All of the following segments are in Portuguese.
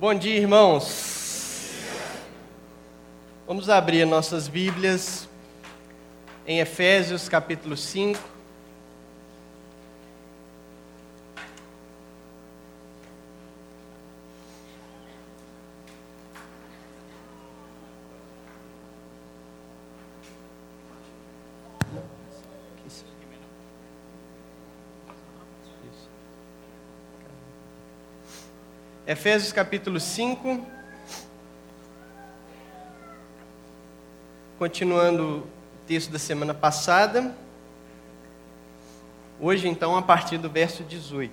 Bom dia, irmãos. Vamos abrir nossas Bíblias em Efésios capítulo 5. Efésios capítulo 5. Continuando o texto da semana passada. Hoje, então, a partir do verso 18.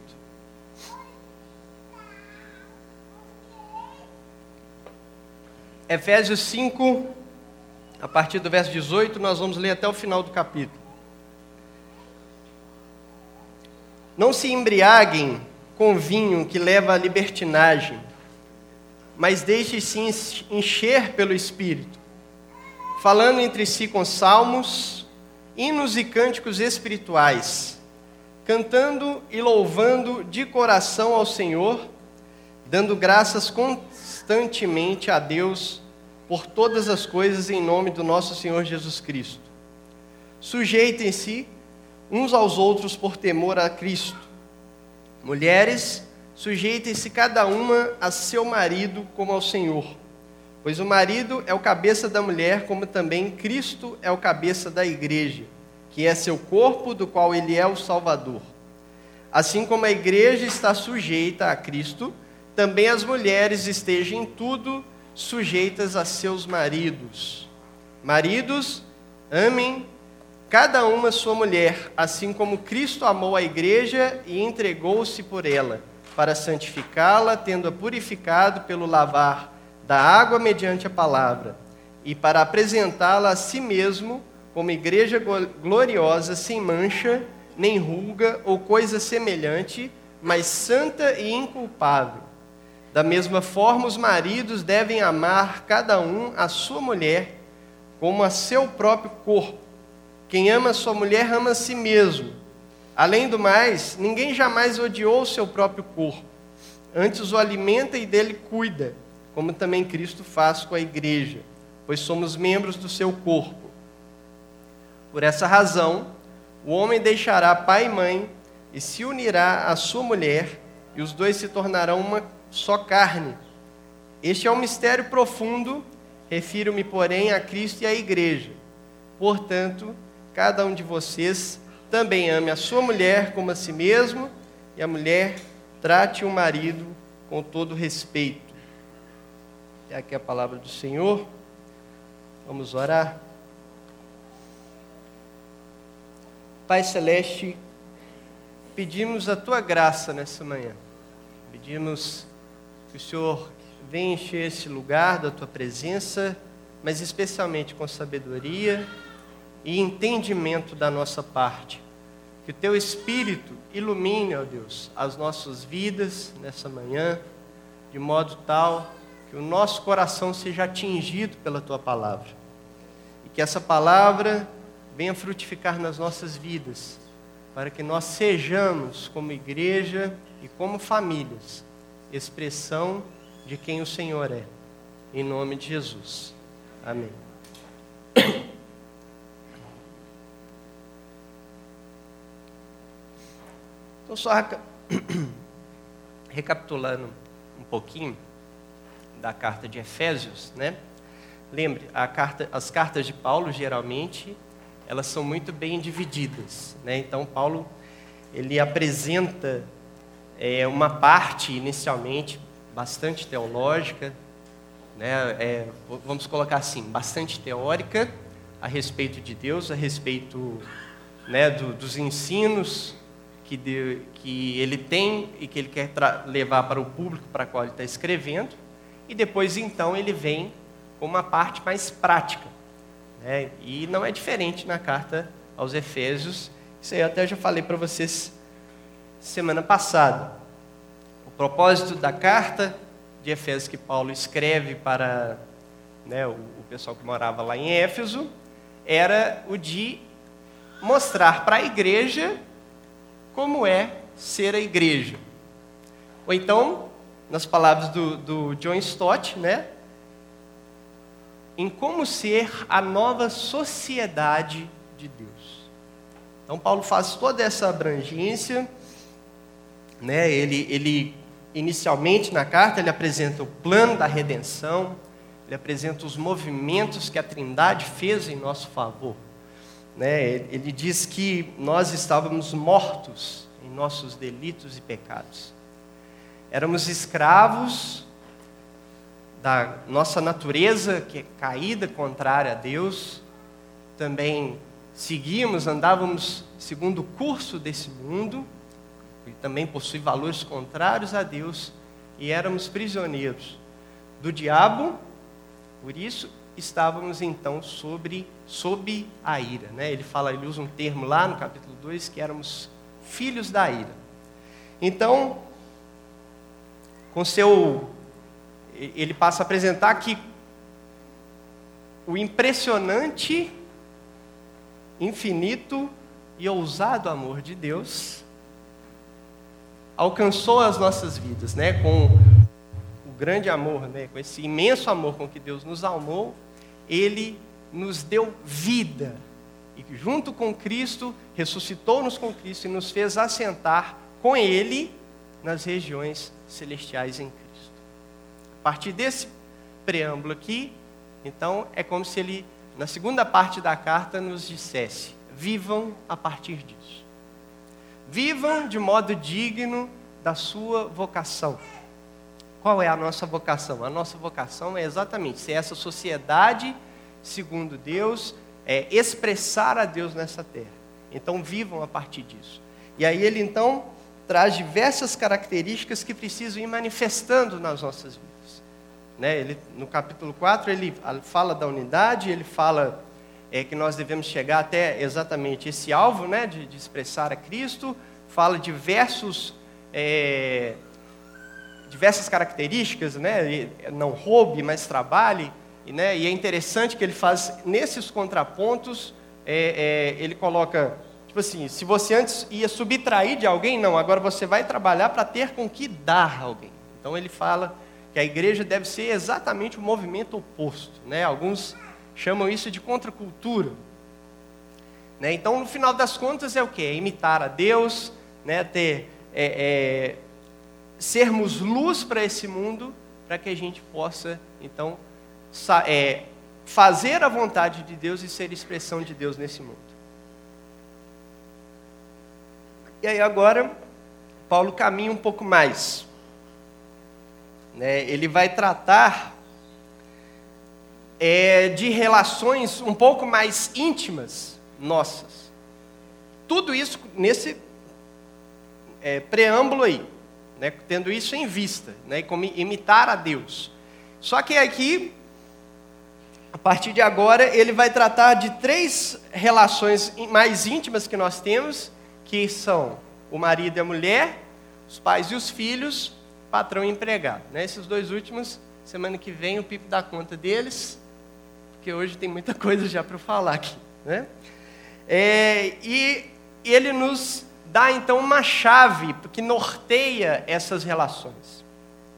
Efésios 5, a partir do verso 18, nós vamos ler até o final do capítulo. Não se embriaguem com vinho que leva à libertinagem, mas deixe-se encher pelo Espírito, falando entre si com salmos, hinos e cânticos espirituais, cantando e louvando de coração ao Senhor, dando graças constantemente a Deus por todas as coisas em nome do nosso Senhor Jesus Cristo. Sujeitem-se uns aos outros por temor a Cristo Mulheres, sujeitem-se cada uma a seu marido como ao Senhor. Pois o marido é o cabeça da mulher, como também Cristo é o cabeça da igreja, que é seu corpo, do qual ele é o Salvador. Assim como a igreja está sujeita a Cristo, também as mulheres estejam em tudo sujeitas a seus maridos. Maridos, amem cada uma sua mulher, assim como Cristo amou a igreja e entregou-se por ela, para santificá-la, tendo-a purificado pelo lavar da água mediante a palavra, e para apresentá-la a si mesmo como igreja gloriosa, sem mancha, nem ruga ou coisa semelhante, mas santa e inculpável. Da mesma forma, os maridos devem amar cada um a sua mulher como a seu próprio corpo. Quem ama sua mulher ama a si mesmo. Além do mais, ninguém jamais odiou o seu próprio corpo. Antes o alimenta e dele cuida, como também Cristo faz com a igreja, pois somos membros do seu corpo. Por essa razão, o homem deixará pai e mãe e se unirá à sua mulher, e os dois se tornarão uma só carne. Este é um mistério profundo, refiro-me, porém, a Cristo e à igreja. Portanto, cada um de vocês também ame a sua mulher como a si mesmo, e a mulher trate o marido com todo respeito. É aqui a palavra do Senhor. Vamos orar. Pai Celeste, pedimos a tua graça nessa manhã. Pedimos que o Senhor venha encher esse lugar da tua presença, mas especialmente com sabedoria e entendimento da nossa parte. Que o teu Espírito ilumine, ó Deus, as nossas vidas nessa manhã, de modo tal que o nosso coração seja atingido pela tua palavra. E que essa palavra venha frutificar nas nossas vidas, para que nós sejamos, como igreja e como famílias, expressão de quem o Senhor é. Em nome de Jesus. Amém. Então, só recapitulando um pouquinho da carta de Efésios, né? Lembre, carta, as cartas de Paulo geralmente elas são muito bem divididas, né? Então Paulo ele apresenta é, uma parte inicialmente bastante teológica, né? É, vamos colocar assim, bastante teórica a respeito de Deus, a respeito né, do, dos ensinos que, de, que ele tem e que ele quer levar para o público para qual ele está escrevendo, e depois então ele vem com uma parte mais prática. Né? E não é diferente na carta aos Efésios, isso aí eu até já falei para vocês semana passada. O propósito da carta de Efésios que Paulo escreve para né, o, o pessoal que morava lá em Éfeso era o de mostrar para a igreja como é ser a igreja. Ou então, nas palavras do, do John Stott, né? Em como ser a nova sociedade de Deus. Então, Paulo faz toda essa abrangência, né? Ele, ele inicialmente na carta ele apresenta o plano da redenção, ele apresenta os movimentos que a Trindade fez em nosso favor. Né? Ele diz que nós estávamos mortos em nossos delitos e pecados. Éramos escravos da nossa natureza que é caída contrária a Deus. Também seguíamos, andávamos segundo o curso desse mundo, que também possui valores contrários a Deus, e éramos prisioneiros do diabo por isso estávamos então sobre sob a ira, né? Ele fala, ele usa um termo lá no capítulo 2 que éramos filhos da ira. Então, com seu ele passa a apresentar que o impressionante, infinito e ousado amor de Deus alcançou as nossas vidas, né? Com grande amor, né, com esse imenso amor com que Deus nos amou, Ele nos deu vida. E junto com Cristo, ressuscitou-nos com Cristo e nos fez assentar com Ele nas regiões celestiais em Cristo. A partir desse preâmbulo aqui, então, é como se ele, na segunda parte da carta, nos dissesse: vivam a partir disso. Vivam de modo digno da sua vocação. Qual é a nossa vocação? A nossa vocação é exatamente ser essa sociedade segundo Deus, é expressar a Deus nessa terra. Então vivam a partir disso. E aí ele então traz diversas características que precisam ir manifestando nas nossas vidas. Né? Ele, no capítulo 4 ele fala da unidade, ele fala é, que nós devemos chegar até exatamente esse alvo né, de, de expressar a Cristo, fala diversos é, diversas características, né? Não roube, mas trabalhe. E, né? e é interessante que ele faz nesses contrapontos, é, é, ele coloca, tipo assim, se você antes ia subtrair de alguém, não, agora você vai trabalhar para ter com que dar a alguém. Então ele fala que a igreja deve ser exatamente o movimento oposto. Né? Alguns chamam isso de contracultura. Né? Então, no final das contas, é o que? É imitar a Deus, né? ter é, é sermos luz para esse mundo, para que a gente possa, então, é, fazer a vontade de Deus e ser expressão de Deus nesse mundo. E aí agora, Paulo caminha um pouco mais. Né? Ele vai tratar é, de relações um pouco mais íntimas nossas. Tudo isso nesse é, preâmbulo aí né, tendo isso em vista, né, como imitar a Deus. Só que aqui, a partir de agora, ele vai tratar de três relações mais íntimas que nós temos, que são o marido e a mulher, os pais e os filhos, patrão e empregado. Né? Esses dois últimos, semana que vem o Pipo dá conta deles, porque hoje tem muita coisa já para falar aqui. Né? É, e ele nos dá então uma chave que norteia essas relações.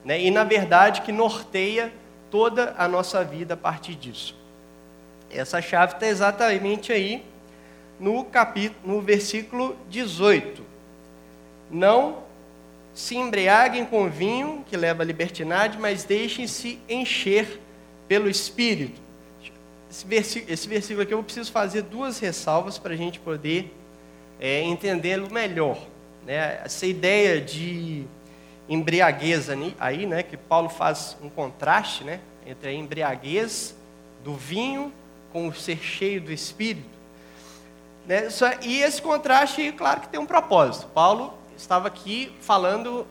Né? E na verdade que norteia toda a nossa vida a partir disso. Essa chave está exatamente aí no capítulo, no versículo 18. Não se embriaguem com vinho que leva à libertinagem, mas deixem-se encher pelo Espírito. Esse versículo, esse versículo aqui eu preciso fazer duas ressalvas para a gente poder é, entendê-lo melhor. Né? Essa ideia de embriaguez aí, né, que Paulo faz um contraste né, entre a embriaguez do vinho com o ser cheio do Espírito. Né? E esse contraste, claro que tem um propósito. Paulo estava aqui falando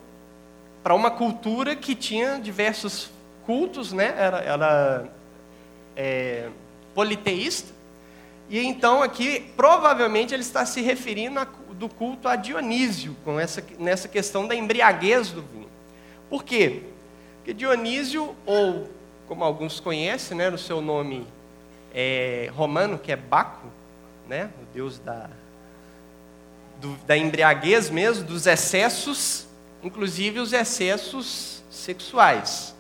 para uma cultura que tinha diversos cultos, né? era, era é, politeísta, e então aqui, provavelmente, ele está se referindo a, do culto a Dionísio, com essa, nessa questão da embriaguez do vinho. Por quê? Porque Dionísio, ou como alguns conhecem, né, no seu nome é, romano, que é Baco, né, o deus da, do, da embriaguez mesmo, dos excessos, inclusive os excessos sexuais.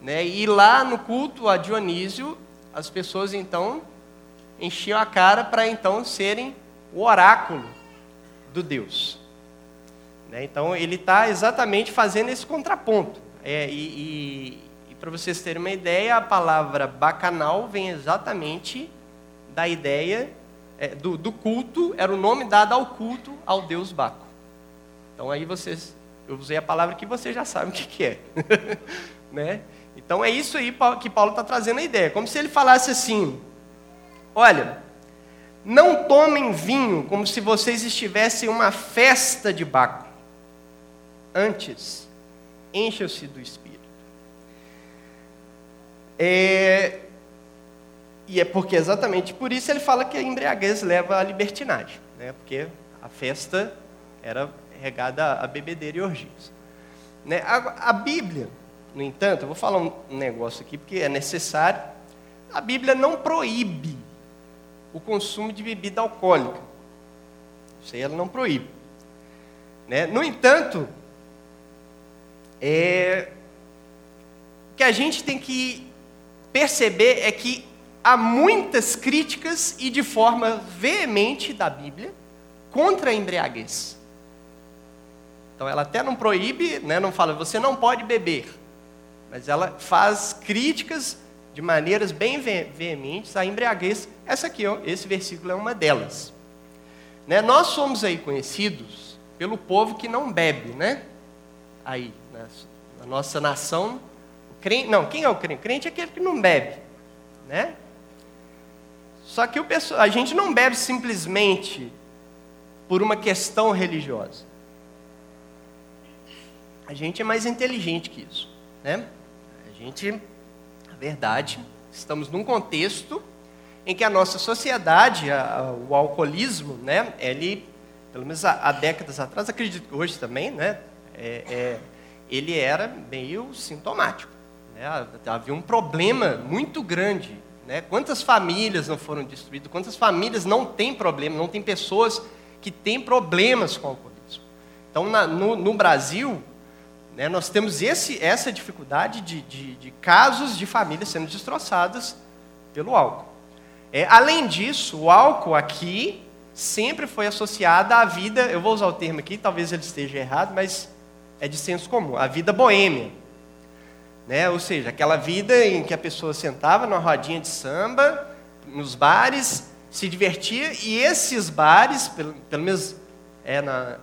Né? E lá no culto a Dionísio, as pessoas então enchiam a cara para então serem o oráculo do Deus. Né? Então ele está exatamente fazendo esse contraponto. É, e, e, e para vocês terem uma ideia, a palavra bacanal vem exatamente da ideia é, do, do, culto, era o nome dado ao culto ao Deus Baco. Então aí vocês, eu usei a palavra que vocês já sabem o que, que é. né? Então é isso aí que Paulo está trazendo a ideia. Como se ele falasse assim: olha, não tomem vinho como se vocês estivessem em uma festa de Baco. Antes, encham-se do Espírito. É, e é porque exatamente por isso ele fala que a embriaguez leva à libertinagem, né? porque a festa era regada a bebedeira e orgias. Né? A, a Bíblia, no entanto, eu vou falar um negócio aqui porque é necessário. A Bíblia não proíbe o consumo de bebida alcoólica. Isso aí ela não proíbe. Né? No entanto, é, o que a gente tem que perceber é que há muitas críticas e de forma veemente da Bíblia contra a embriaguez. Então ela até não proíbe, né, não fala, você não pode beber. Mas ela faz críticas de maneiras bem veementes à embriaguez. Essa aqui, ó, esse versículo é uma delas. Né? Nós somos aí conhecidos pelo povo que não bebe, né? Aí, na, na nossa nação, crente, não, quem é o crente? Crente é aquele que não bebe, né? Só que o pessoal, a gente não bebe simplesmente por uma questão religiosa. A gente é mais inteligente que isso, né? A gente, verdade, estamos num contexto em que a nossa sociedade, a, o alcoolismo, né, ele, pelo menos há, há, décadas atrás, acredito que hoje também, né, é, é, ele era meio sintomático. Né, havia um problema muito grande. Né, quantas famílias não foram destruídas? Quantas famílias não têm problema? Não tem pessoas que têm problemas com o alcoolismo? Então, na, no, no Brasil, né, nós temos esse, essa dificuldade de, de, de, casos de famílias sendo destroçadas pelo álcool. É, além disso, o álcool aqui sempre foi associado à vida, eu vou usar o termo aqui, talvez ele esteja errado, mas é de senso comum, a vida boêmia. Né? Ou seja, aquela vida em que a pessoa sentava numa rodinha de samba, nos bares, se divertia, e esses bares, pelo, pelo menos é na,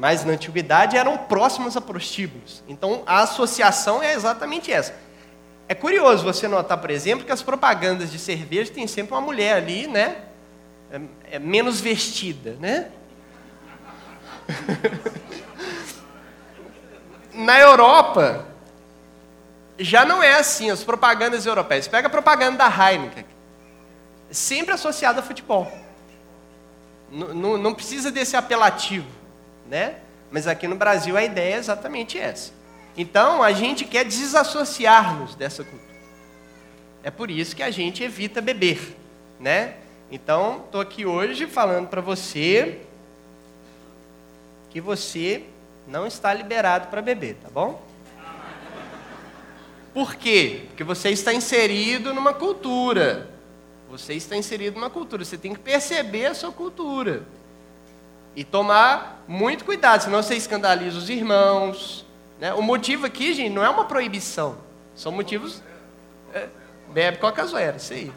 mais na antiguidade, eram próximos a prostíbulos. Então, a associação é exatamente essa. É curioso você notar, por exemplo, que as propagandas de cerveja têm sempre uma mulher ali, né? É, é menos vestida, né? na Europa, já não é assim, as propagandas europeias. Pega a propaganda da Heineken, sempre associada a futebol. Não, não precisa desse apelativo né? Mas aqui no Brasil a ideia é exatamente essa. Então a gente quer desassociar-nos dessa cultura. É por isso que a gente evita beber, né? Então estou aqui hoje falando para você que você não está liberado para beber, tá bom? Por quê? Porque você está inserido numa cultura. Você está inserido numa cultura. Você tem que perceber a sua cultura. E tomar muito cuidado, senão você escandaliza os irmãos. Né? O motivo aqui, gente, não é uma proibição. São motivos. É, bebe Coca Zero, isso aí.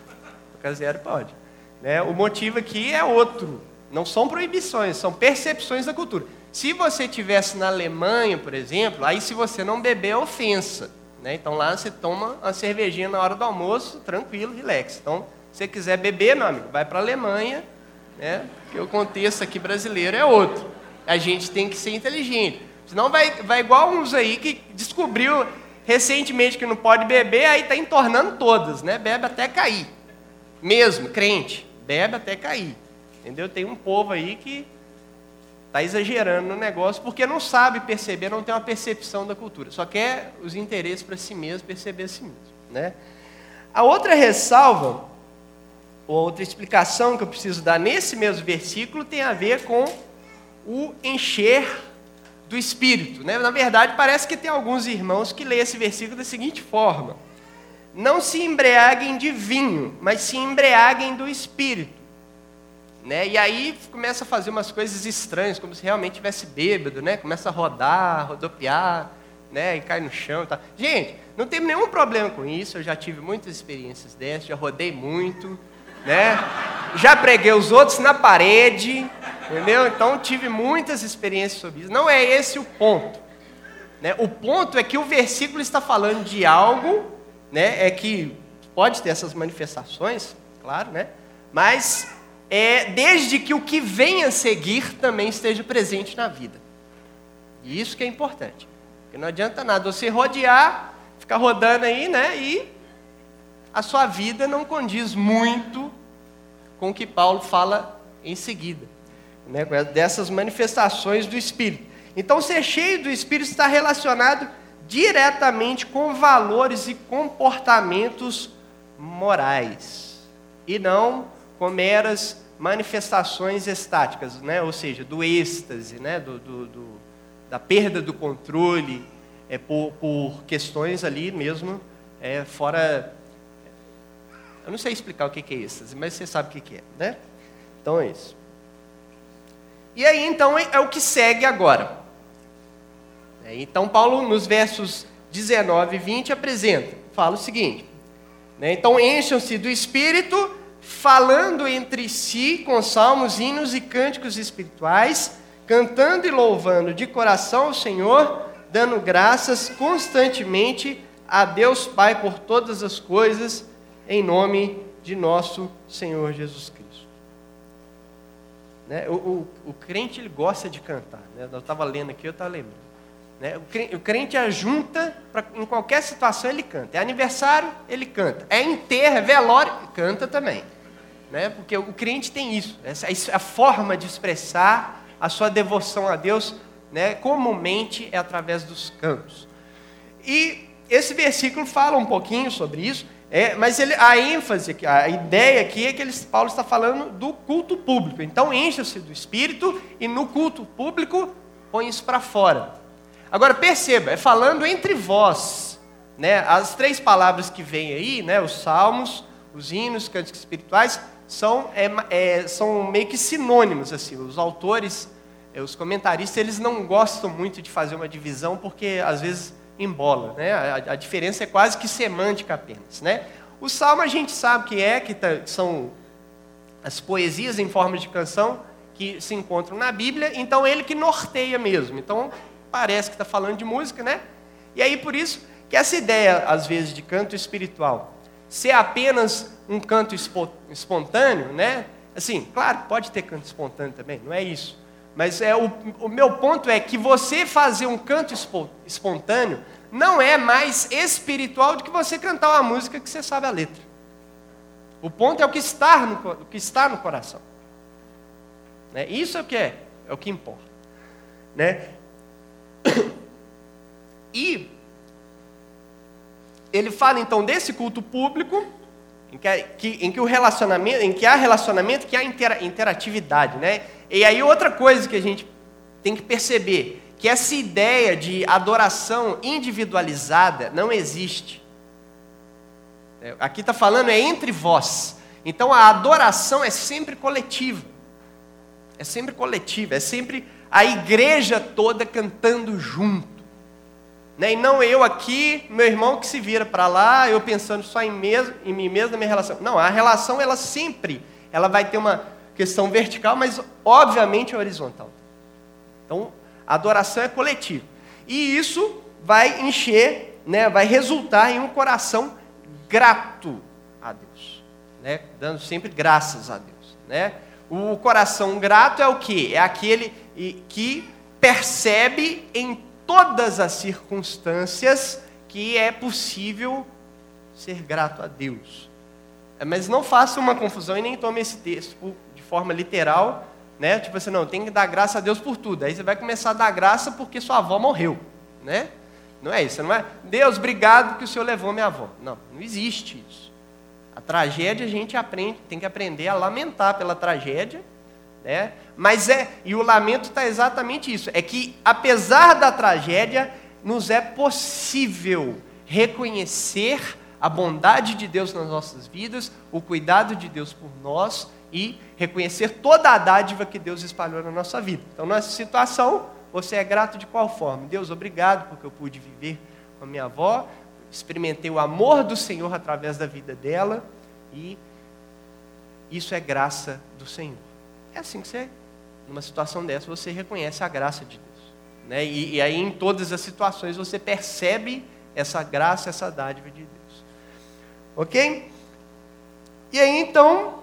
Coca Zero pode. Né? O motivo aqui é outro. Não são proibições, são percepções da cultura. Se você tivesse na Alemanha, por exemplo, aí se você não beber é ofensa. Né? Então lá você toma uma cervejinha na hora do almoço, tranquilo, relax. Então, se você quiser beber, meu amigo, vai para a Alemanha, né? Porque o contexto aqui brasileiro é outro. A gente tem que ser inteligente. Senão vai, vai igual uns aí que descobriu recentemente que não pode beber, aí está entornando todas, né? Bebe até cair. Mesmo, crente, bebe até cair. Entendeu? Tem um povo aí que está exagerando no negócio porque não sabe perceber, não tem uma percepção da cultura. Só quer os interesses para si mesmo, perceber a si mesmo. Né? A outra ressalva outra explicação que eu preciso dar nesse mesmo versículo tem a ver com o encher do Espírito. Né? Na verdade, parece que tem alguns irmãos que leem esse versículo da seguinte forma: Não se embriaguem de vinho, mas se embriaguem do Espírito. Né? E aí começa a fazer umas coisas estranhas, como se realmente tivesse bêbado, né? Começa a rodar, rodopiar, né? E cai no chão. Tá. Gente, não tem nenhum problema com isso. Eu já tive muitas experiências dessas, já rodei muito, né? Já preguei os outros na parede, entendeu? Então tive muitas experiências sobre isso. Não é esse o ponto. Né? O ponto é que o versículo está falando de algo, né? É que pode ter essas manifestações, claro, né? Mas é, desde que o que vem a seguir também esteja presente na vida. E isso que é importante. Porque não adianta nada você rodear, ficar rodando aí, né? E a sua vida não condiz muito com o que Paulo fala em seguida, né? dessas manifestações do Espírito. Então, ser cheio do Espírito está relacionado diretamente com valores e comportamentos morais, e não com meras manifestações estáticas, né? ou seja, do êxtase, né? do, do, do da perda do controle, é, por, por questões ali mesmo, é, fora. Eu não sei explicar o que é êxtase, mas você sabe o que é, né? Então é isso. E aí, então, é, é o que segue agora. É, então, Paulo, nos versos 19 e 20, apresenta, fala o seguinte: né? Então, encham-se do espírito falando entre si com salmos, hinos e cânticos espirituais, cantando e louvando de coração o Senhor, dando graças constantemente a Deus Pai por todas as coisas, em nome de nosso Senhor Jesus Cristo. Né? O, o, o, crente ele gosta de cantar. Né? Eu estava lendo aqui, eu estava lembrando. Né? O, crente, o crente ajunta, pra, em qualquer situação ele canta. É aniversário, ele canta. É enterro, é velório, canta também né? porque o crente tem isso, essa a forma de expressar a sua devoção a Deus, né? comumente é através dos cantos. E esse versículo fala um pouquinho sobre isso, é, mas ele, a ênfase, a ideia aqui é que ele, Paulo está falando do culto público. Então encha-se do Espírito e no culto público põe isso para fora. Agora perceba, é falando entre vós. Né? As três palavras que vêm aí, né? os salmos, os hinos, cânticos espirituais, são, é, é, são meio que sinônimos. assim. Os autores, é, os comentaristas, eles não gostam muito de fazer uma divisão porque às vezes embola. Né? A, a diferença é quase que semântica apenas. Né? O salmo a gente sabe que é, que são as poesias em forma de canção que se encontram na Bíblia, então ele que norteia mesmo. Então parece que está falando de música, né? E aí por isso que essa ideia, às vezes, de canto espiritual ser apenas um canto espontâneo, né? Assim, claro, pode ter canto espontâneo também, não é isso. Mas é o, o meu ponto é que você fazer um canto espontâneo não é mais espiritual do que você cantar uma música que você sabe a letra. O ponto é o que está no, o que está no coração. Né? Isso é o que é, é o que importa. Né? E ele fala então desse culto público, em que, que, em que o relacionamento, em que há relacionamento, que há intera, interatividade, né? E aí outra coisa que a gente tem que perceber, que essa ideia de adoração individualizada não existe. É, aqui está falando é entre vós. Então a adoração é sempre coletiva. É sempre coletiva, é sempre a igreja toda cantando junto. Né? E não eu aqui, meu irmão que se vira para lá, eu pensando só em, mesmo, em mim mesmo, na minha relação. Não, a relação, ela sempre, ela vai ter uma questão vertical, mas obviamente horizontal. Então, a adoração é coletiva. E isso vai encher, né, vai resultar em um coração grato a Deus. Né? Dando sempre graças a Deus. Né? O coração grato é o que? É aquele que percebe em todas as circunstâncias que é possível ser grato a Deus. É, mas não faça uma confusão e nem tome esse texto de forma literal, né? Tipo assim, não, tem que dar graça a Deus por tudo. Aí você vai começar a dar graça porque sua avó morreu, né? Não é isso, não é? Deus, obrigado que o Senhor levou minha avó. Não, não existe isso. A tragédia a gente aprende, tem que aprender a lamentar pela tragédia, né? Mas é, e o lamento está exatamente isso, é que apesar da tragédia, nos é possível reconhecer a bondade de Deus nas nossas vidas, o cuidado de Deus por nós e reconhecer toda a dádiva que Deus espalhou na nossa vida. Então, nessa situação, você é grato de qual forma? Deus, obrigado porque eu pude viver com a minha avó, experimentei o amor do Senhor através da vida dela e isso é graça do Senhor. É assim que você, numa situação dessa, você reconhece a graça de Deus. Né? E, e aí, em todas as situações, você percebe essa graça, essa dádiva de Deus. Ok? E aí, então,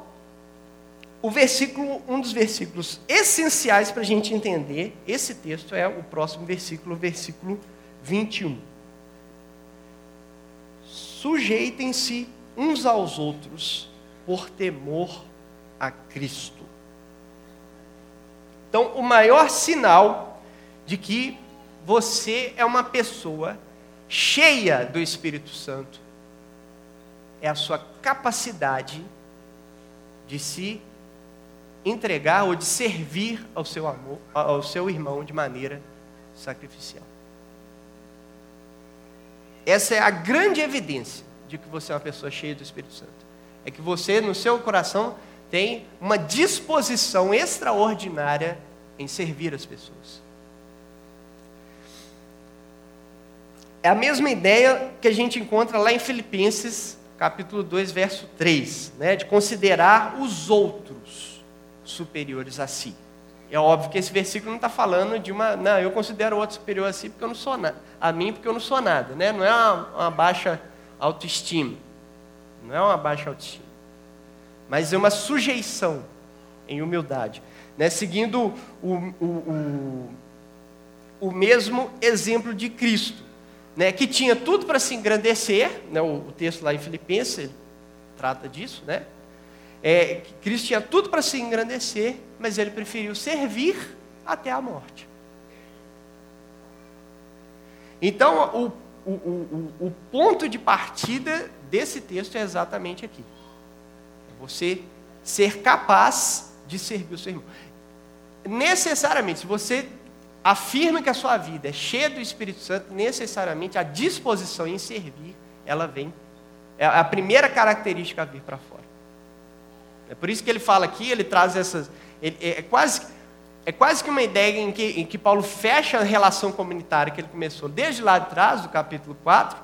o versículo, um dos versículos essenciais para a gente entender esse texto é o próximo versículo, versículo 21. Sujeitem-se uns aos outros por temor a Cristo. Então, o maior sinal de que você é uma pessoa cheia do Espírito Santo é a sua capacidade de se entregar ou de servir ao seu amor, ao seu irmão de maneira sacrificial. Essa é a grande evidência de que você é uma pessoa cheia do Espírito Santo. É que você, no seu coração, tem uma disposição extraordinária em servir as pessoas. É a mesma ideia que a gente encontra lá em Filipenses, capítulo 2, verso 3, né, de considerar os outros superiores a si. É óbvio que esse versículo não está falando de uma. Não, eu considero o outro superior a si porque eu não sou nada. A mim porque eu não sou nada. Né? Não é uma, uma baixa autoestima. Não é uma baixa autoestima mas é uma sujeição em humildade, né? seguindo o, o, o, o mesmo exemplo de Cristo, né? que tinha tudo para se engrandecer, né? o, o, texto lá em Filipenses trata disso, né? É, Cristo tinha tudo para se engrandecer, mas ele preferiu servir até a morte. Então, o, o, o, o ponto de partida desse texto é exatamente aqui. Você ser capaz de servir o seu irmão. Necessariamente, se você afirma que a sua vida é cheia do Espírito Santo, necessariamente a disposição em servir, ela vem. É a primeira característica a vir para fora. É por isso que ele fala aqui, ele traz essas. Ele, é, é, quase, é quase que uma ideia em que, em que Paulo fecha a relação comunitária que ele começou desde lá de trás, do capítulo 4.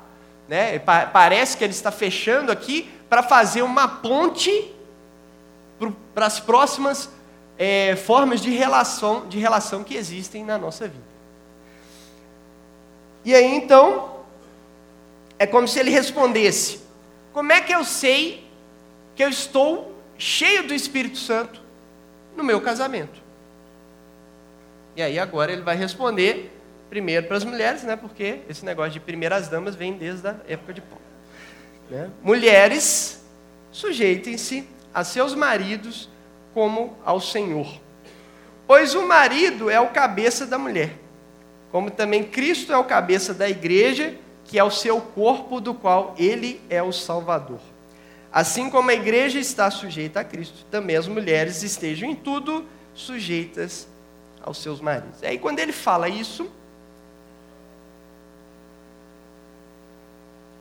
Né? Parece que ele está fechando aqui para fazer uma ponte para as próximas é, formas de relação, de relação que existem na nossa vida. E aí então, é como se ele respondesse: Como é que eu sei que eu estou cheio do Espírito Santo no meu casamento? E aí agora ele vai responder primeiro para as mulheres, né? Porque esse negócio de primeiras damas vem desde a época de Paulo. Né? Mulheres, sujeitem-se a seus maridos como ao Senhor. Pois o marido é o cabeça da mulher, como também Cristo é o cabeça da igreja, que é o seu corpo, do qual ele é o Salvador. Assim como a igreja está sujeita a Cristo, também as mulheres estejam em tudo sujeitas aos seus maridos. E aí, quando ele fala isso,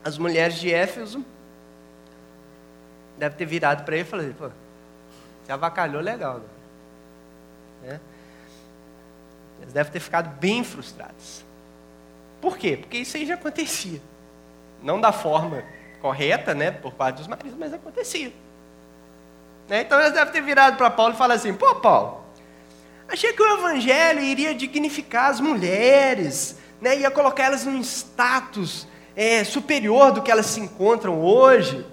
as mulheres de Éfeso devem ter virado para ele e falado, pô, você avacalhou legal. Né? Eles devem ter ficado bem frustrados. Por quê? Porque isso aí já acontecia. Não da forma correta, né, por parte dos maridos, mas acontecia. Né? Então eles devem ter virado para Paulo e falado assim, pô Paulo, achei que o evangelho iria dignificar as mulheres, né, ia colocar elas num status é, superior do que elas se encontram hoje.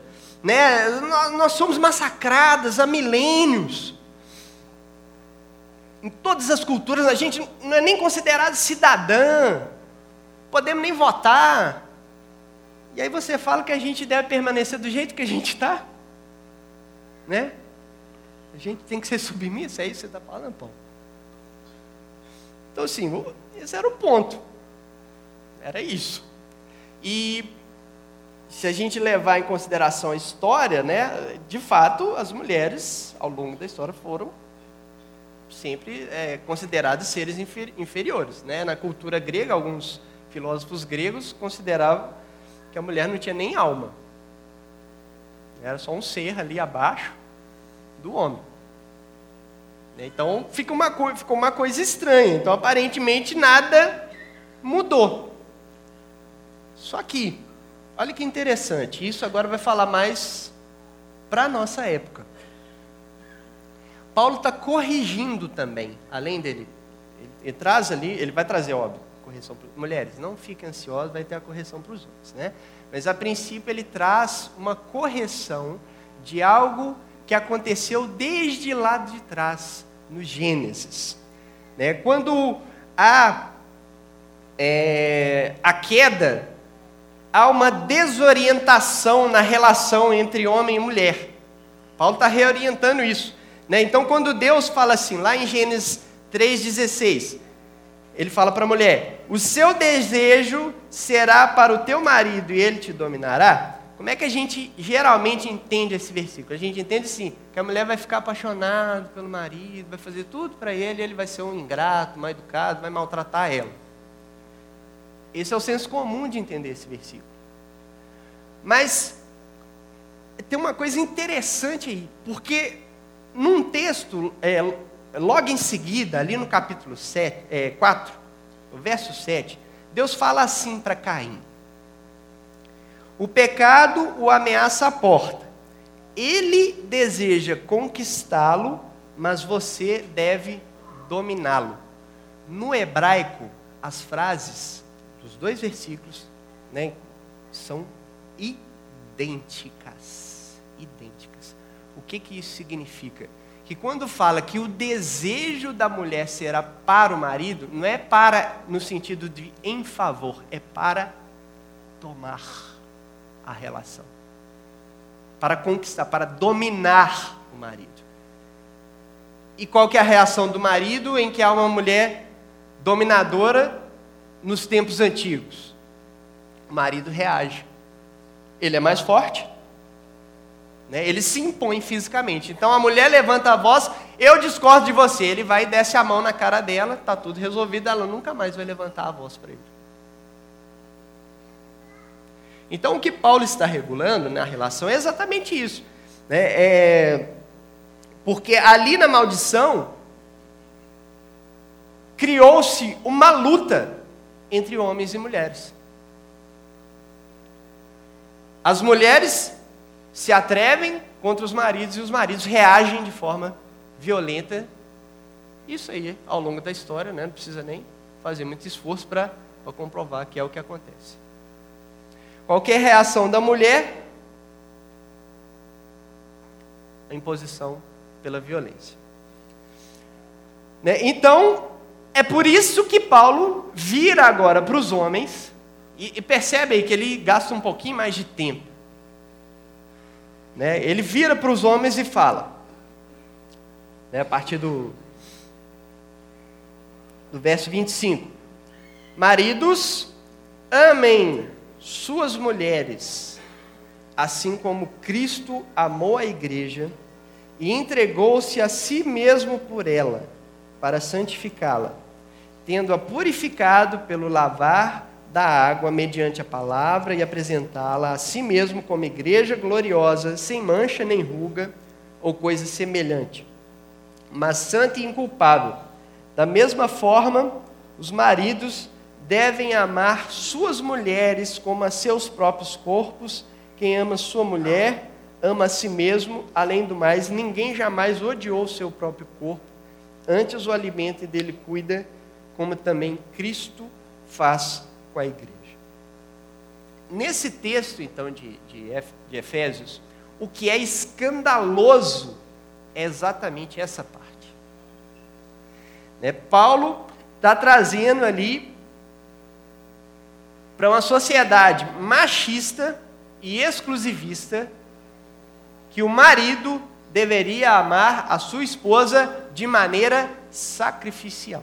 Né? Nós, nós somos massacradas há milênios. Em todas as culturas, a gente não é nem considerado cidadã, podemos nem votar. E aí você fala que a gente deve permanecer do jeito que a gente está. Né? A gente tem que ser submisso, é isso que você está falando, Paulo? Então, assim, esse era o ponto. Era isso. E se a gente levar em consideração a história, né, de fato, as mulheres, ao longo da história, foram sempre é, considerados seres inferiores. Né? Na cultura grega, alguns filósofos gregos consideravam que a mulher não tinha nem alma. Era só um ser ali abaixo do homem. Então fica uma, ficou uma coisa estranha. Então aparentemente nada mudou. Só que, olha que interessante, isso agora vai falar mais para a nossa época. Paulo está corrigindo também, além dele, ele, ele, traz ali, ele vai trazer, óbvio, correção para mulheres, não fiquem ansiosas, vai ter a correção para os homens, né? Mas a princípio ele traz uma correção de algo que aconteceu desde lá de trás, no Gênesis. Né? Quando há é, a queda, há uma desorientação na relação entre homem e mulher. Paulo está reorientando isso. Né? Então, quando Deus fala assim, lá em Gênesis 3,16, ele fala para a mulher: O seu desejo será para o teu marido e ele te dominará. Como é que a gente geralmente entende esse versículo? A gente entende sim, que a mulher vai ficar apaixonada pelo marido, vai fazer tudo para ele, ele vai ser um ingrato, mal educado, vai maltratar ela. Esse é o senso comum de entender esse versículo. Mas tem uma coisa interessante aí, porque num texto, é, logo em seguida, ali no capítulo 7, é, 4, o verso 7, Deus fala assim para Caim: O pecado o ameaça a porta, ele deseja conquistá-lo, mas você deve dominá-lo. No hebraico, as frases dos dois versículos né, são idênticas. Idênticas. O que, que isso significa? Que quando fala que o desejo da mulher será para o marido, não é para no sentido de em favor, é para tomar a relação. Para conquistar, para dominar o marido. E qual que é a reação do marido em que há uma mulher dominadora nos tempos antigos? O marido reage. Ele é mais forte, né? Ele se impõe fisicamente. Então a mulher levanta a voz, eu discordo de você. Ele vai e desce a mão na cara dela, está tudo resolvido, ela nunca mais vai levantar a voz para ele. Então o que Paulo está regulando na relação é exatamente isso. Né? É... Porque ali na maldição criou-se uma luta entre homens e mulheres. As mulheres se atrevem contra os maridos e os maridos reagem de forma violenta. Isso aí, ao longo da história, né? não precisa nem fazer muito esforço para comprovar que é o que acontece. Qualquer reação da mulher, a imposição pela violência. Né? Então, é por isso que Paulo vira agora para os homens, e, e percebe aí que ele gasta um pouquinho mais de tempo né? Ele vira para os homens e fala, né, a partir do, do verso 25: Maridos, amem suas mulheres, assim como Cristo amou a igreja e entregou-se a si mesmo por ela, para santificá-la, tendo-a purificado pelo lavar da água mediante a palavra e apresentá-la a si mesmo como igreja gloriosa, sem mancha nem ruga ou coisa semelhante, mas santa e inculpável. Da mesma forma, os maridos devem amar suas mulheres como a seus próprios corpos. Quem ama sua mulher, ama a si mesmo. Além do mais, ninguém jamais odiou seu próprio corpo. Antes o alimenta e dele cuida, como também Cristo faz com a igreja. Nesse texto, então, de, de, Efésios, o que é escandaloso é exatamente essa parte. Né? Paulo está trazendo ali para uma sociedade machista e exclusivista que o marido deveria amar a sua esposa de maneira sacrificial.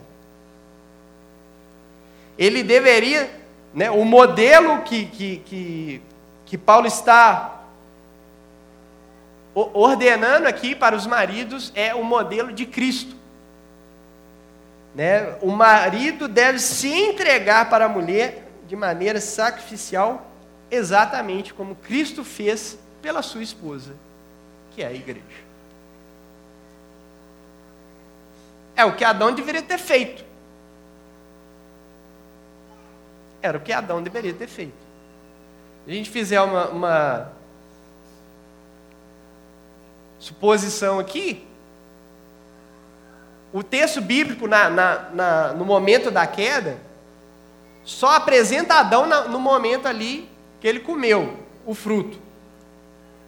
Ele deveria né? O modelo que, que, que, que Paulo está ordenando aqui para os maridos é o modelo de Cristo. Né? O marido deve se entregar para a mulher de maneira sacrificial, exatamente como Cristo fez pela sua esposa, que é a igreja. É o que Adão deveria ter feito. Era o que Adão deveria ter feito. Se a gente fizer uma, uma suposição aqui, o texto bíblico na, na, na, no momento da queda só apresenta Adão no momento ali que ele comeu o fruto.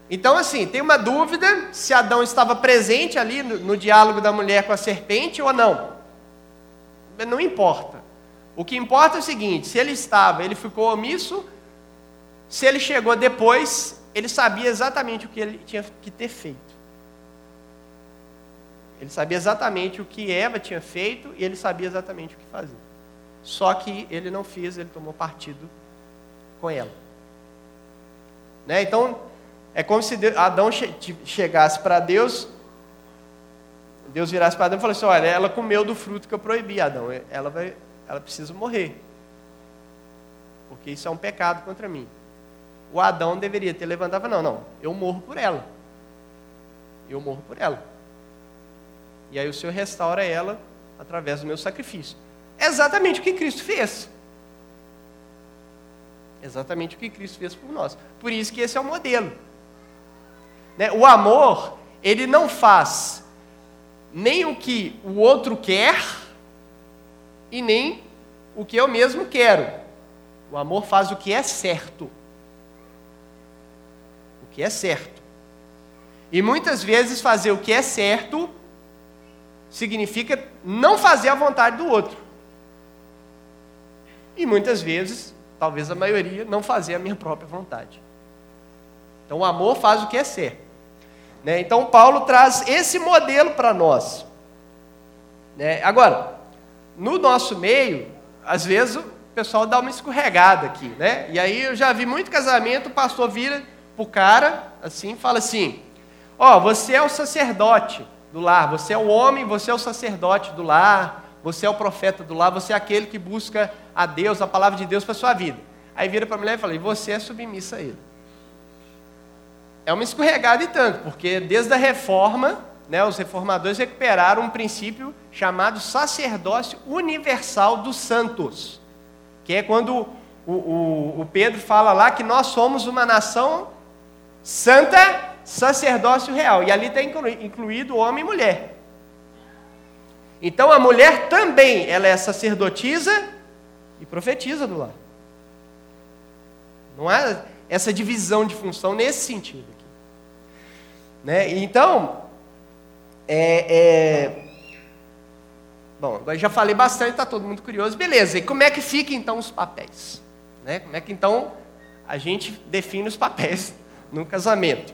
Então, assim, tem uma dúvida se Adão estava presente ali no, no diálogo da mulher com a serpente ou não. Não importa. O que importa é o seguinte: se ele estava, ele ficou omisso, se ele chegou depois, ele sabia exatamente o que ele tinha que ter feito. Ele sabia exatamente o que Eva tinha feito e ele sabia exatamente o que fazer. Só que ele não fez, ele tomou partido com ela. Né? Então, é como se Adão chegasse para Deus, Deus virasse para Adão e falasse: Olha, ela comeu do fruto que eu proibi, Adão. Ela, vai, ela precisa morrer. Porque isso é um pecado contra mim. O Adão deveria ter levantado não, não, eu morro por ela. Eu morro por ela. E aí o Senhor restaura ela através do meu sacrifício. É exatamente o que Cristo fez. Exatamente o que Cristo fez por nós. Por isso que esse é o modelo. Né? O amor, ele não faz nem o que o outro quer e nem o que eu mesmo quero. O amor faz o que é certo. O que é certo. E muitas vezes fazer o que é certo significa não fazer a vontade do outro. E muitas vezes, talvez a maioria, não fazer a minha própria vontade. Então o amor faz o que é certo. Né? Então Paulo traz esse modelo para nós. Né? Agora, no nosso meio, às vezes o pessoal dá uma escorregada aqui, né? E aí eu já vi muito casamento, o pastor vira pro cara, assim, fala assim: Ó, oh, você é o sacerdote do lar, você é o homem, você é o sacerdote do lar, você é o profeta do lar, você é aquele que busca a Deus, a palavra de Deus para sua vida. Aí vira para a mulher e fala: e você é submissa a ele é uma escorregada e tanto, porque desde a reforma, né, os reformadores recuperaram um princípio chamado sacerdócio universal dos santos, que é quando o, o, o Pedro fala lá que nós somos uma nação santa, sacerdócio real, e ali está incluído homem e mulher. Então a mulher também, ela é sacerdotisa e profetiza do lar. Não há essa divisão de função nesse sentido. Aqui. Né? Então, é, é... bom, agora já falei bastante, está todo mundo curioso. Beleza, e como é que fica então os papéis? Né? Como é que então a gente define os papéis no casamento?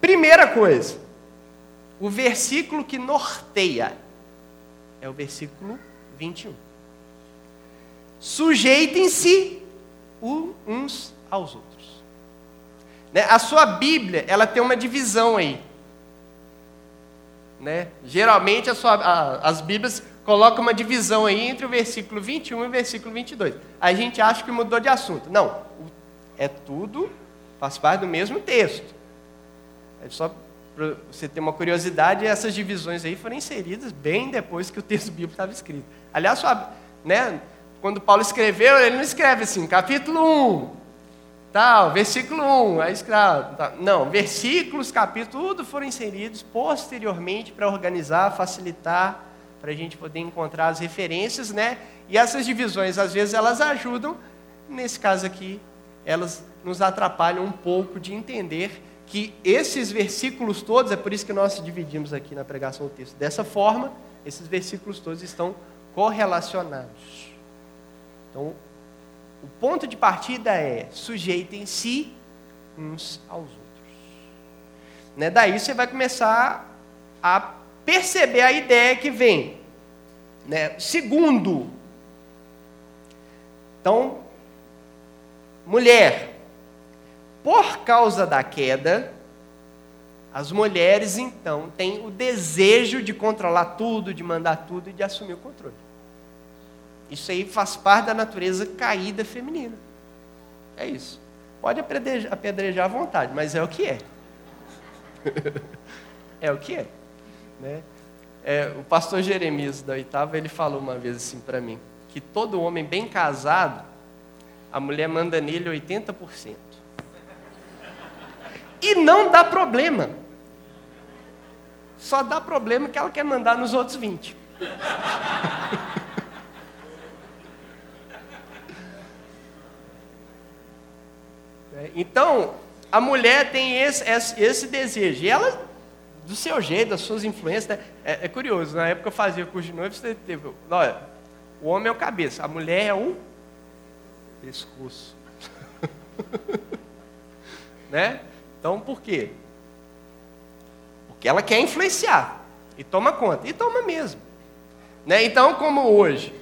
Primeira coisa, o versículo que norteia é o versículo 21. Sujeitem-se uns aos outros. Né? A sua Bíblia, ela tem uma divisão aí. Né? Geralmente sua, a, as Bíblias colocam uma divisão aí entre o versículo 21 e o versículo 22. A gente acha que mudou de assunto. Não, é tudo, faz parte do mesmo texto. É só para você ter uma curiosidade, essas divisões aí foram inseridas bem depois que o texto bíblico estava escrito. Aliás, sua, né, quando Paulo escreveu, ele não escreve assim, capítulo 1, tal, versículo 1, aí escreve, tá. não, versículos, capítulos, tudo foram inseridos posteriormente para organizar, facilitar, para a gente poder encontrar as referências, né? E essas divisões, às vezes, elas ajudam, nesse caso aqui, elas nos atrapalham um pouco de entender que esses versículos todos, é por isso que nós dividimos aqui na pregação o texto dessa forma, esses versículos todos estão correlacionados. Então, o ponto de partida é sujeitem-se uns aos outros. Né? Daí você vai começar a perceber a ideia que vem. Né? Segundo, então, mulher, por causa da queda, As mulheres, então, têm o desejo de controlar tudo, de mandar tudo e de assumir o controle. Isso aí faz parte da natureza caída feminina. É isso. Pode apedrejar, à vontade, mas é o que é. é o que é. Né? é. O pastor Jeremias da oitava, ele falou uma vez assim para mim, que todo homem bem casado, a mulher manda nele 80%. E não dá problema. Só dá problema que ela quer mandar nos outros 20. Então, a mulher tem esse, esse, esse, desejo. E ela, do seu jeito, das suas influências, né? é, é, curioso. Na época eu fazia curso de noivo, você teve. Olha, o homem é o cabeça, a mulher é o pescoço. né? Então, por quê? Porque ela quer influenciar e toma conta, e toma mesmo. Né? Então, como hoje,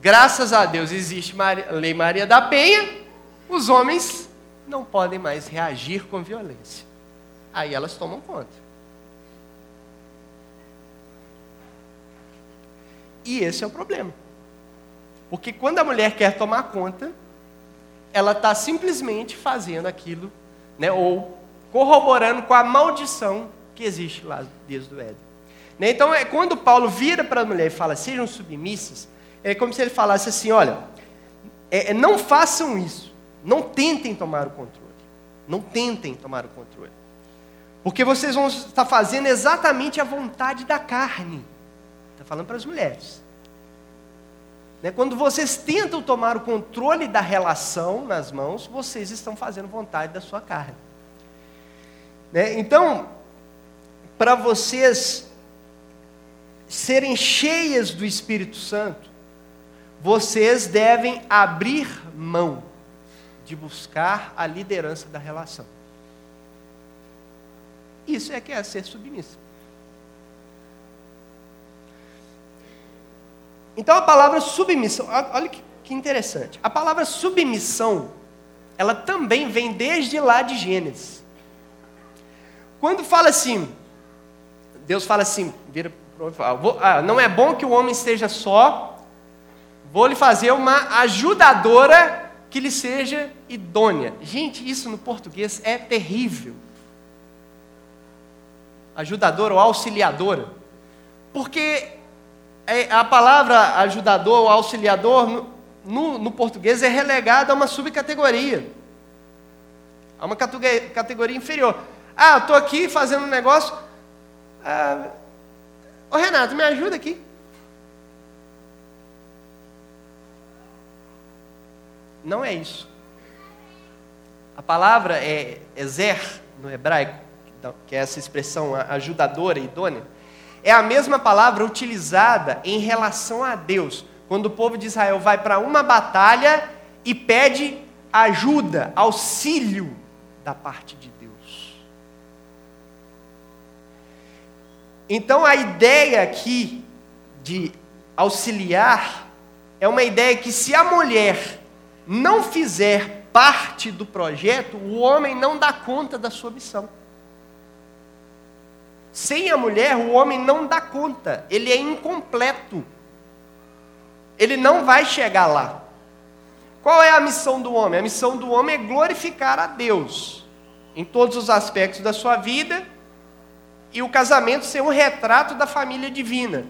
graças a Deus, existe a Lei Maria da Penha, os homens não podem mais reagir com violência. Aí elas tomam conta. E esse é o problema. Porque quando a mulher quer tomar conta, ela está simplesmente fazendo aquilo, né, ou corroborando com a maldição que existe lá desde o Éden. Né? Então, é, quando Paulo vira para a mulher e fala, sejam submissas, é como se ele falasse assim: olha, é, não façam isso, não tentem tomar o controle, não tentem tomar o controle, porque vocês vão estar fazendo exatamente a vontade da carne. Está falando para as mulheres. Né? Quando vocês tentam tomar o controle da relação nas mãos, vocês estão fazendo vontade da sua carne. Né? Então, para vocês serem cheias do Espírito Santo, vocês devem abrir mão de buscar a liderança da relação. Isso é que é ser submissa. Então a palavra submissão, olha que interessante. A palavra submissão, ela também vem desde lá de Gênesis. Quando fala assim, Deus fala assim, vira ah, não é bom que o homem esteja só, vou lhe fazer uma ajudadora que lhe seja idônea. Gente, isso no português é terrível. Ajudadora ou auxiliadora. Porque é, a palavra ajudador ou auxiliador no, no, português é relegada a uma subcategoria, a uma categoria inferior. Ah, estou aqui fazendo um negócio. Ah, ô Renato, me ajuda aqui. Não é isso. A palavra é ezer no hebraico, que é essa expressão ajudadora, idônea, é a mesma palavra utilizada em relação a Deus, quando o povo de Israel vai para uma batalha e pede ajuda, auxílio da parte de Então a ideia aqui de auxiliar é uma ideia que se a mulher não fizer parte do projeto, o homem não dá conta da sua missão. Sem a mulher, o homem não dá conta, ele é incompleto. Ele não vai chegar lá. Qual é a missão do homem? A missão do homem é glorificar a Deus em todos os aspectos da sua vida e o casamento ser um retrato da família divina.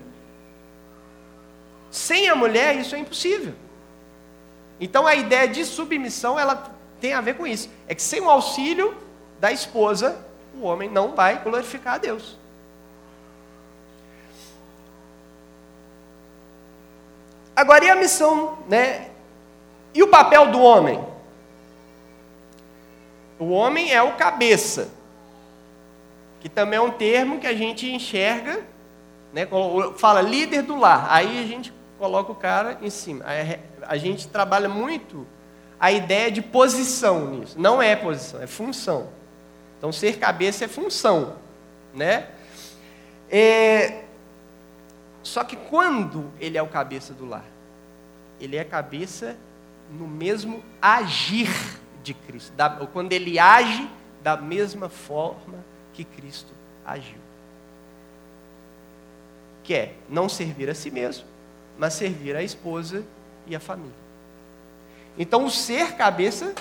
Sem a mulher, isso é impossível. Então a ideia de submissão, ela tem a ver com isso. É que sem o auxílio da esposa, o homem não vai glorificar a Deus. Agora, e a missão, né? E o papel do homem? O homem é o cabeça que também é um termo que a gente enxerga, né, fala líder do lar, aí a gente coloca o cara em cima. A gente trabalha muito a ideia de posição nisso. Não é posição, é função. Então, ser cabeça é função, né? É... Só que quando ele é o cabeça do lar, ele é cabeça no mesmo agir de Cristo. Da... Quando ele age da mesma forma que Cristo agiu. Que é não servir a si mesmo, mas servir a esposa e a família. Então, o ser cabeça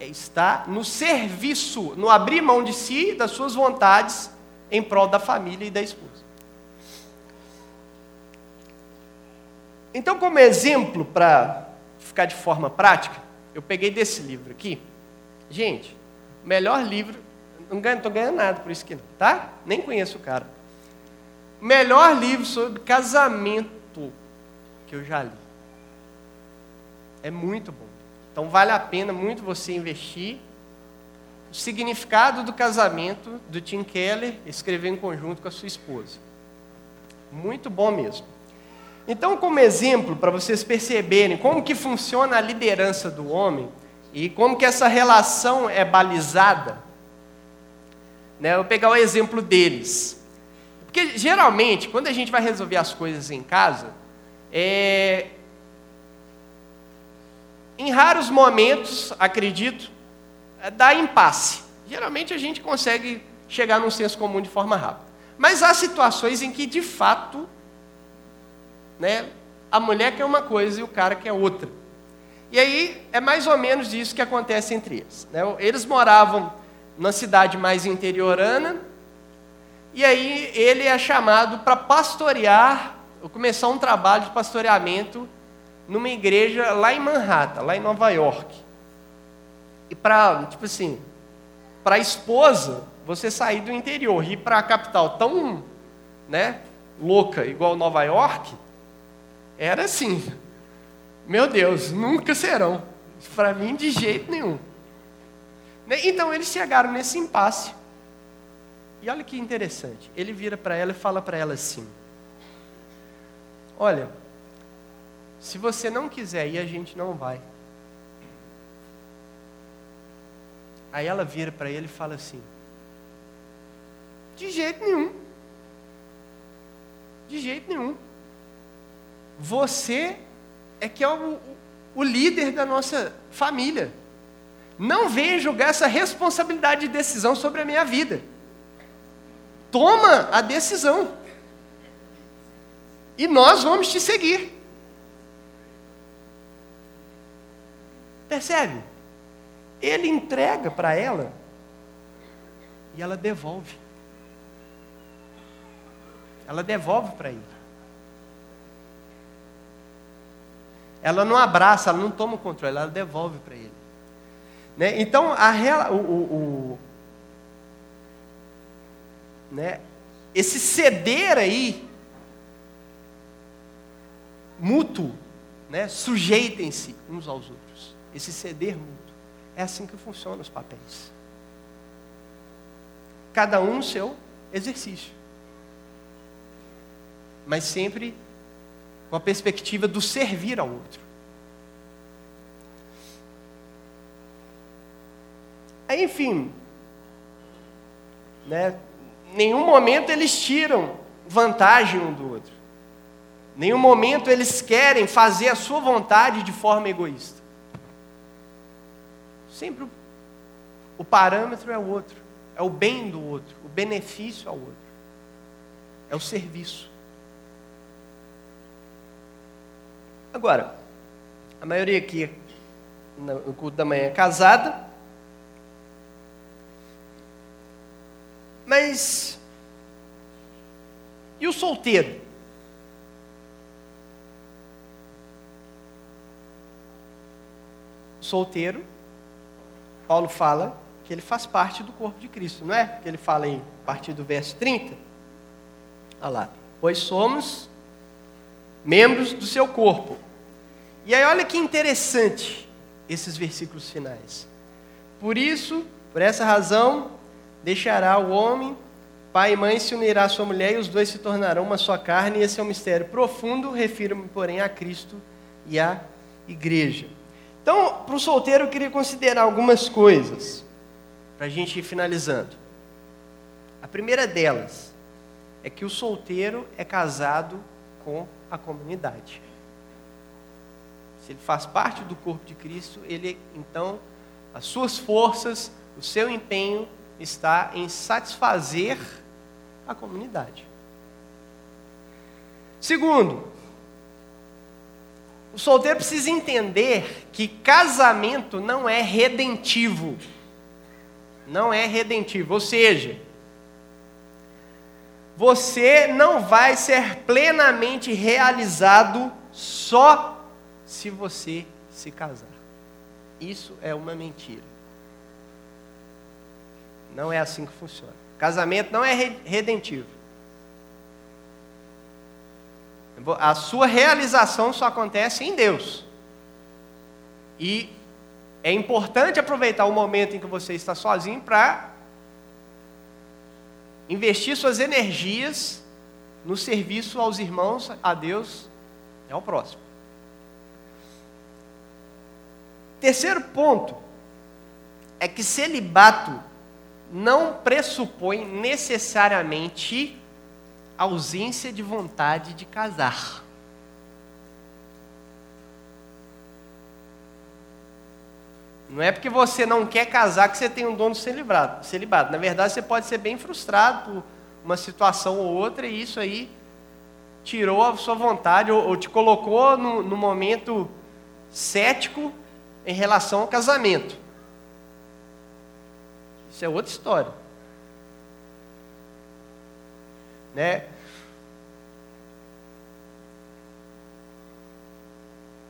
é estar no serviço, no abrir mão de si, das suas vontades, em prol da família e da esposa. Então, como exemplo, para ficar de forma prática, eu peguei desse livro aqui. Gente, melhor livro. Não estou ganhando nada por isso aqui, não, tá? Nem conheço o cara. Melhor livro sobre casamento que eu já li. É muito bom. Então vale a pena muito você investir. O significado do casamento do Tim Keller, escrever em conjunto com a sua esposa. Muito bom mesmo. Então, como exemplo, para vocês perceberem como que funciona a liderança do homem e como que essa relação é balizada, né, eu vou pegar o exemplo deles. Porque geralmente, quando a gente vai resolver as coisas em casa, é... em raros momentos, acredito, é, dá impasse. Geralmente a gente consegue chegar num senso comum de forma rápida. Mas há situações em que, de fato, né? A mulher quer uma coisa e o cara quer outra. E aí é mais ou menos isso que acontece entre eles. Né? Eles moravam na cidade mais interiorana, e aí ele é chamado para pastorear, começar um trabalho de pastoreamento numa igreja lá em Manhattan, lá em Nova York. E para, tipo assim, para a esposa, você sair do interior e ir para a capital tão, né, louca igual Nova York, era assim. Meu Deus, nunca serão. Para mim, de jeito nenhum. Né? Então eles chegaram nesse impasse. E olha que interessante. Ele vira para ela e fala para ela assim: Olha, se você não quiser ir, a gente não vai. Aí ela vira para ele e fala assim: De jeito nenhum. De jeito nenhum. Você é que é o, o líder da nossa família. Não venha jogar essa responsabilidade de decisão sobre a minha vida. Toma a decisão. E nós vamos te seguir. Percebe? Ele entrega para ela e ela devolve. Ela devolve para ele. Ela não abraça, ela não toma o controle, ela devolve para ele. Né? Então, a, o, o, o, né? esse ceder aí, mútuo, né? sujeitem-se uns aos outros. Esse ceder mútuo. É assim que funcionam os papéis. Cada um seu exercício. Mas sempre com a perspectiva do servir ao outro. Aí, enfim, né, nenhum momento eles tiram vantagem um do outro. Nenhum momento eles querem fazer a sua vontade de forma egoísta. Sempre o, o parâmetro é o outro, é o bem do outro, o benefício ao outro, é o serviço. Agora, a maioria aqui no culto da manhã é casada. Mas e o solteiro? Solteiro, Paulo fala que ele faz parte do corpo de Cristo, não é? Que ele fala aí, a partir do verso 30. Olha lá. Pois somos membros do seu corpo. E aí, olha que interessante esses versículos finais. Por isso, por essa razão, deixará o homem, pai e mãe se unirá à sua mulher e os dois se tornarão uma só carne. E esse é um mistério profundo, refiro-me, porém, a Cristo e à igreja. Então, para o solteiro, eu queria considerar algumas coisas, para a gente ir finalizando. A primeira delas é que o solteiro é casado com a comunidade. Se ele faz parte do corpo de Cristo, ele então as suas forças, o seu empenho está em satisfazer a comunidade. Segundo, o solteiro precisa entender que casamento não é redentivo. Não é redentivo. Ou seja, você não vai ser plenamente realizado só se você se casar. Isso é uma mentira. Não é assim que funciona. Casamento não é redentivo. A sua realização só acontece em Deus. E é importante aproveitar o momento em que você está sozinho para investir suas energias no serviço aos irmãos, a Deus e ao próximo. Terceiro ponto é que celibato não pressupõe necessariamente ausência de vontade de casar. Não é porque você não quer casar que você tem um dono celibato. Na verdade, você pode ser bem frustrado por uma situação ou outra e isso aí tirou a sua vontade ou, ou te colocou no, no momento cético em relação ao casamento. Isso é outra história. Né?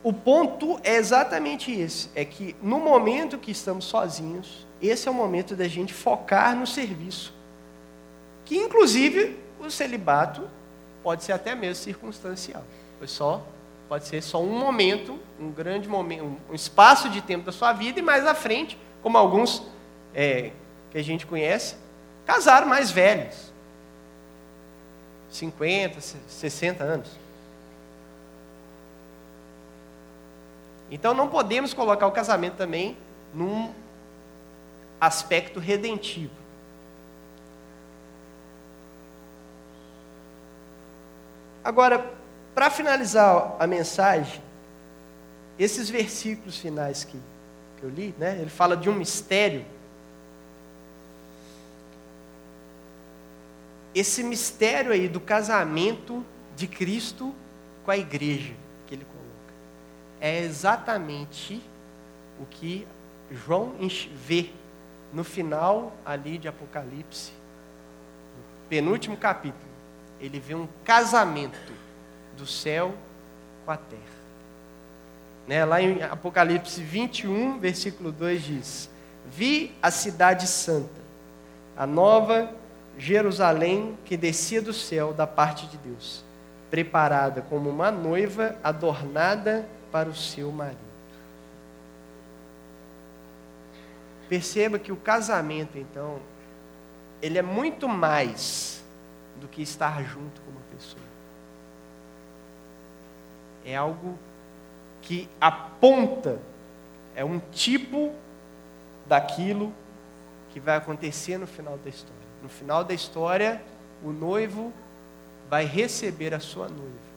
O ponto é exatamente esse: é que no momento que estamos sozinhos, esse é o momento da gente focar no serviço. Que inclusive o celibato pode ser até mesmo circunstancial. Foi só pode ser só um momento, um grande momento, um espaço de tempo da sua vida e mais à frente, como alguns é, que a gente conhece, casaram mais velhos. 50, 60 anos. Então não podemos colocar o casamento também num aspecto redentivo. Agora, para finalizar a mensagem, esses versículos finais que, que eu li, né, ele fala de um mistério esse mistério aí do casamento de Cristo com a igreja que ele coloca. É exatamente o que João vê no final ali de Apocalipse, no penúltimo capítulo. Ele vê um casamento do céu com a terra. Né? Lá em Apocalipse 21, versículo 2 diz: Vi a cidade santa, a nova Jerusalém que descia do céu da parte de Deus, preparada como uma noiva adornada para o seu marido. Perceba que o casamento, então, ele é muito mais do que estar junto com uma pessoa. É algo que aponta, é um tipo daquilo que vai acontecer no final da história. No final da história, o noivo vai receber a sua noiva.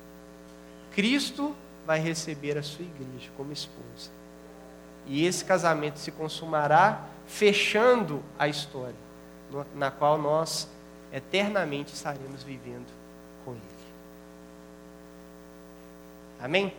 Cristo vai receber a sua igreja como esposa. E esse casamento se consumará fechando a história, na qual nós eternamente estaremos vivendo com Ele. Amém?